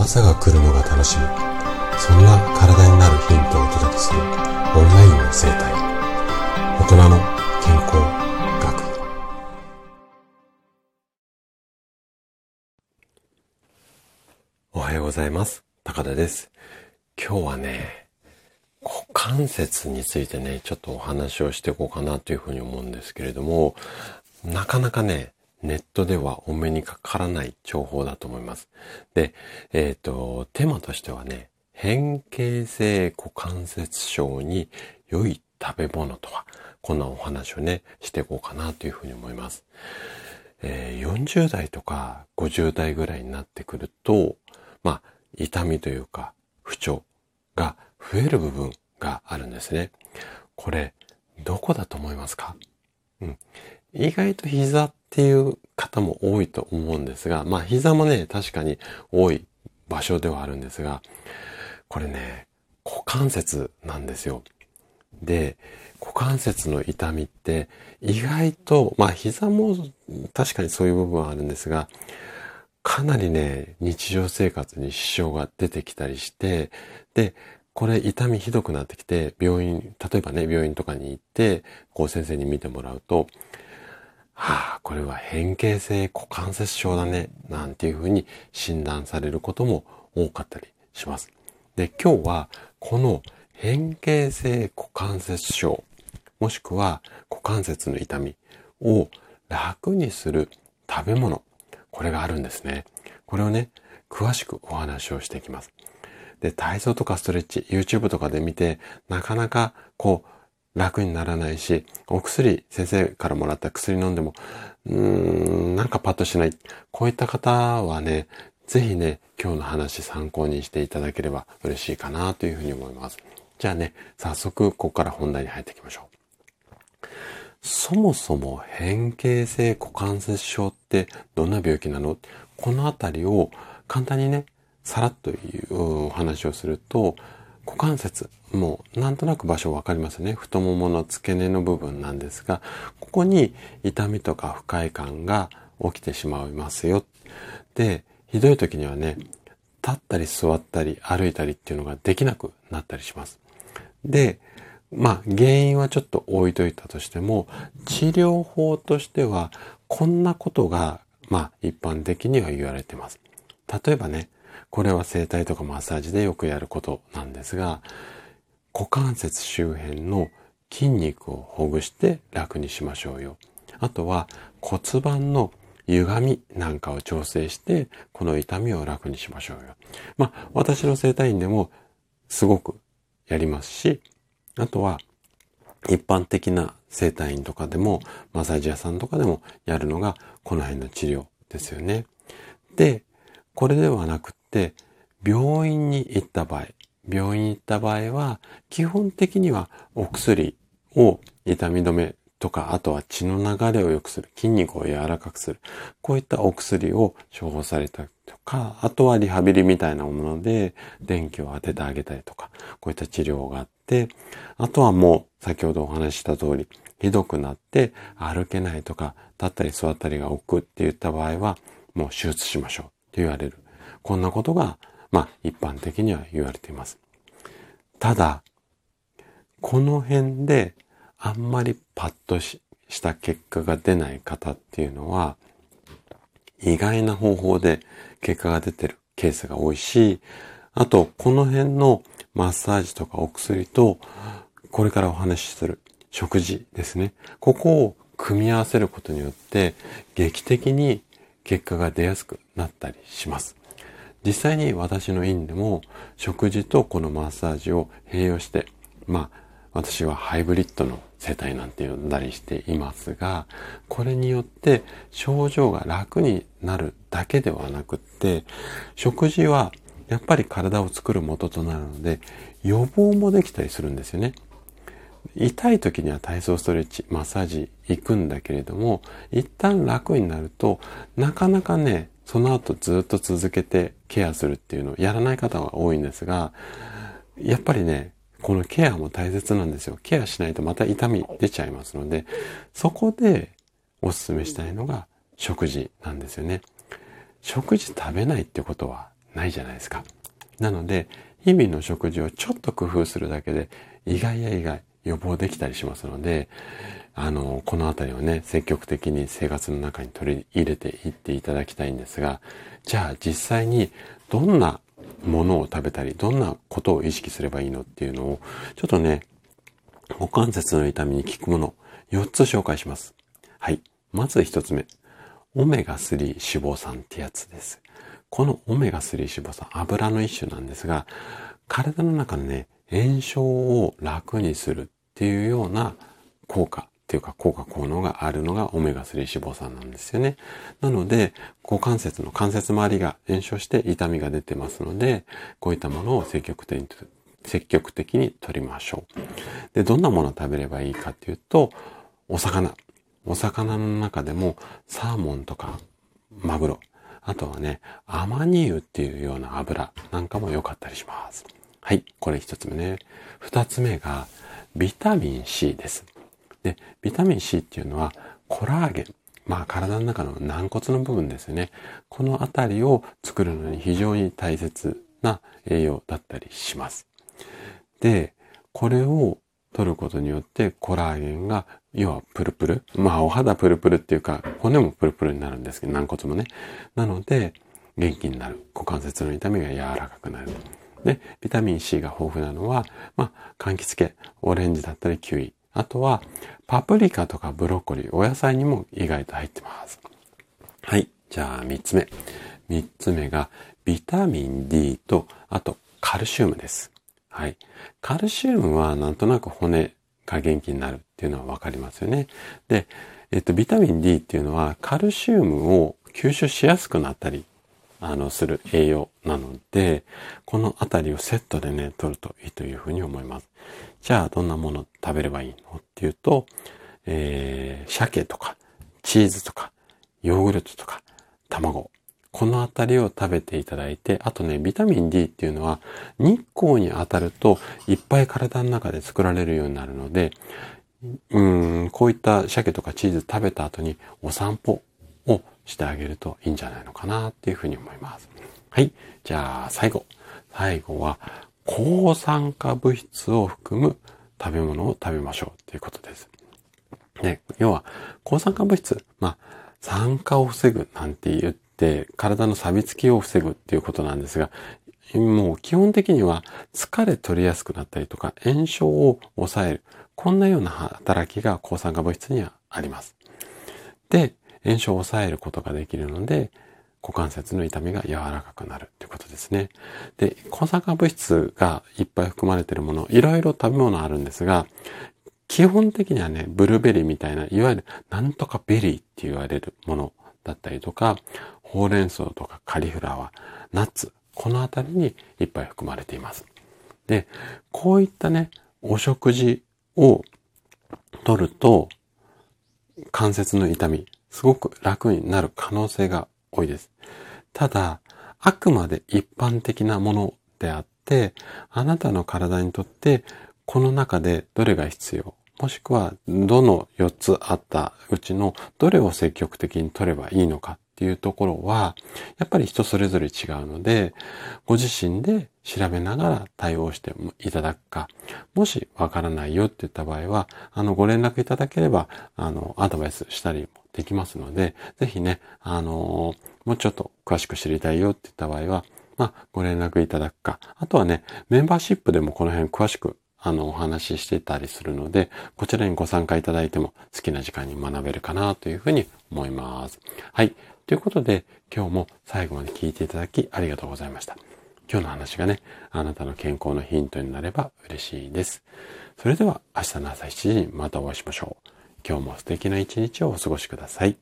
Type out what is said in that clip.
朝が来るのが楽しみ。そんな体になるヒントをお届けするオンラインの生態。大人の健康学。おはようございます。高田です。今日はね股関節についてねちょっとお話をしていこうかなというふうに思うんですけれどもなかなかねネットではお目にかからない情報だと思います。で、えっ、ー、と、テーマとしてはね、変形性股関節症に良い食べ物とは、こんなお話をね、していこうかなというふうに思います。えー、40代とか50代ぐらいになってくると、まあ、痛みというか、不調が増える部分があるんですね。これ、どこだと思いますか？うん。意外と膝っっていう方も多いと思うんですが、まあ膝もね、確かに多い場所ではあるんですが、これね、股関節なんですよ。で、股関節の痛みって意外と、まあ膝も確かにそういう部分はあるんですが、かなりね、日常生活に支障が出てきたりして、で、これ痛みひどくなってきて、病院、例えばね、病院とかに行って、こう先生に見てもらうと、はあ、これは変形性股関節症だね、なんていうふうに診断されることも多かったりします。で、今日はこの変形性股関節症、もしくは股関節の痛みを楽にする食べ物、これがあるんですね。これをね、詳しくお話をしていきます。で、体操とかストレッチ、YouTube とかで見て、なかなかこう、楽にならないし、お薬、先生からもらった薬飲んでも、うーん、なんかパッとしない。こういった方はね、ぜひね、今日の話参考にしていただければ嬉しいかなというふうに思います。じゃあね、早速ここから本題に入っていきましょう。そもそも変形性股関節症ってどんな病気なの？このあたりを簡単にね、さらっというお話をすると、股関節、もうなんとなく場所わかりますね。太ももの付け根の部分なんですが、ここに痛みとか不快感が起きてしまいますよ。で、ひどい時にはね、立ったり座ったり歩いたりっていうのができなくなったりします。で、まあ原因はちょっと置いといたとしても、治療法としてはこんなことがまあ一般的には言われてます。例えばね、これは整体とかマッサージでよくやることなんですが、股関節周辺の筋肉をほぐして楽にしましょうよ。あとは骨盤の歪みなんかを調整して、この痛みを楽にしましょうよ。まあ、私の整体院でもすごくやりますし、あとは一般的な整体院とかでも、マッサージ屋さんとかでもやるのがこの辺の治療ですよね。で、これではなくて、病院に行った場合、病院行った場合は、基本的にはお薬を痛み止めとか、あとは血の流れを良くする、筋肉を柔らかくする、こういったお薬を処方されたりとか、あとはリハビリみたいなもので電気を当ててあげたりとか、こういった治療があって、あとはもう先ほどお話しした通り、ひどくなって歩けないとか、立ったり座ったりが億って言った場合は、もう手術しましょう。と言われる。こんなことが、まあ一般的には言われています。ただ、この辺であんまりパッとした結果が出ない方っていうのは、意外な方法で結果が出てるケースが多いし、あと、この辺のマッサージとかお薬と、これからお話しする食事ですね。ここを組み合わせることによって、劇的に結果が出やすくなったりします。実際に私の院でも食事とこのマッサージを併用して、まあ私はハイブリッドの生態なんて呼んだりしていますが、これによって症状が楽になるだけではなくって、食事はやっぱり体を作る元となるので予防もできたりするんですよね。痛い時には体操ストレッチ、マッサージ行くんだけれども、一旦楽になると、なかなかね、その後ずっと続けてケアするっていうのをやらない方が多いんですが、やっぱりね、このケアも大切なんですよ。ケアしないとまた痛み出ちゃいますので、そこでお勧めしたいのが食事なんですよね。食事食べないってことはないじゃないですか。なので、日々の食事をちょっと工夫するだけで、意外や意外、予防できたりしますので、あの、このあたりをね、積極的に生活の中に取り入れていっていただきたいんですが、じゃあ実際にどんなものを食べたり、どんなことを意識すればいいのっていうのを、ちょっとね、股関節の痛みに効くもの、4つ紹介します。はい。まず1つ目。オメガ3脂肪酸ってやつです。このオメガ3脂肪酸、油の一種なんですが、体の中のね、炎症を楽にするっていうような効果っていうか効果効能があるのがオメガ3脂肪酸なんですよね。なので、股関節の関節周りが炎症して痛みが出てますので、こういったものを積極的に、積極的に取りましょう。で、どんなものを食べればいいかっていうと、お魚。お魚の中でもサーモンとかマグロ。あとはね、アマニ油っていうような油なんかも良かったりします。はい、これ一つ目ね。二つ目がビタミン C です。で、ビタミン C っていうのはコラーゲン。まあ体の中の軟骨の部分ですよね。このあたりを作るのに非常に大切な栄養だったりします。で、これを取ることによってコラーゲンが要はプルプル。まあお肌プルプルっていうか骨もプルプルになるんですけど軟骨もね。なので元気になる。股関節の痛みが柔らかくなる。で、ビタミン C が豊富なのは、まあ柑橘系、オレンジだったりキウイ、あとは、パプリカとかブロッコリー、お野菜にも意外と入ってます。はい。じゃあ、三つ目。三つ目が、ビタミン D と、あと、カルシウムです。はい。カルシウムはなんとなく骨が元気になるっていうのはわかりますよね。で、えっと、ビタミン D っていうのはカルシウムを吸収しやすくなったり、あの、する栄養なので、このあたりをセットでね、取るといいというふうに思います。じゃあ、どんなもの食べればいいの？っていうと、えー、鮭とか、チーズとか、ヨーグルトとか、卵。このあたりを食べていただいて、あとね、ビタミン D っていうのは、日光に当たると、いっぱい体の中で作られるようになるので、うん、こういった鮭とかチーズ食べた後にお散歩をしてあげるといいんじゃないのかなっていうふうに思います。はい。じゃあ、最後。最後は、抗酸化物質を含む食べ物を食べましょうということです。ね、要は、抗酸化物質、まあ、酸化を防ぐなんて言って、体の錆びつきを防ぐっていうことなんですが、もう基本的には疲れ取りやすくなったりとか炎症を抑える。こんなような働きが抗酸化物質にはあります。で、炎症を抑えることができるので、股関節の痛みが柔らかくなるということですね。で、抗酸化物質がいっぱい含まれているもの、いろいろ食べ物あるんですが、基本的にはね、ブルーベリーみたいな、いわゆるなんとかベリーって言われるものだったりとか、ほうれん草とかカリフラワー、ナッツ、このあたりにいっぱい含まれています。で、こういったね、お食事を取ると、関節の痛み、すごく楽になる可能性が多いです。ただ、あくまで一般的なものであって、あなたの体にとってこの中でどれが必要？もしくはどの4つあったうちのどれを積極的に取ればいいのかっていうところは、やっぱり人それぞれ違うので、ご自身で調べながら対応していただくか、もしわからないよって言った場合は、あの、ご連絡いただければ、あの、アドバイスしたりもできますので、ぜひね、あのもうちょっと詳しく知りたいよって言った場合は、まあ、ご連絡いただくか、あとはね、メンバーシップでもこの辺詳しくあの、お話ししてたりするので、こちらにご参加いただいても好きな時間に学べるかなというふうに思います。はい。ということで、今日も最後まで聞いていただきありがとうございました。今日の話がね、あなたの健康のヒントになれば嬉しいです。それでは明日の朝7時にまたお会いしましょう。今日も素敵な一日をお過ごしください。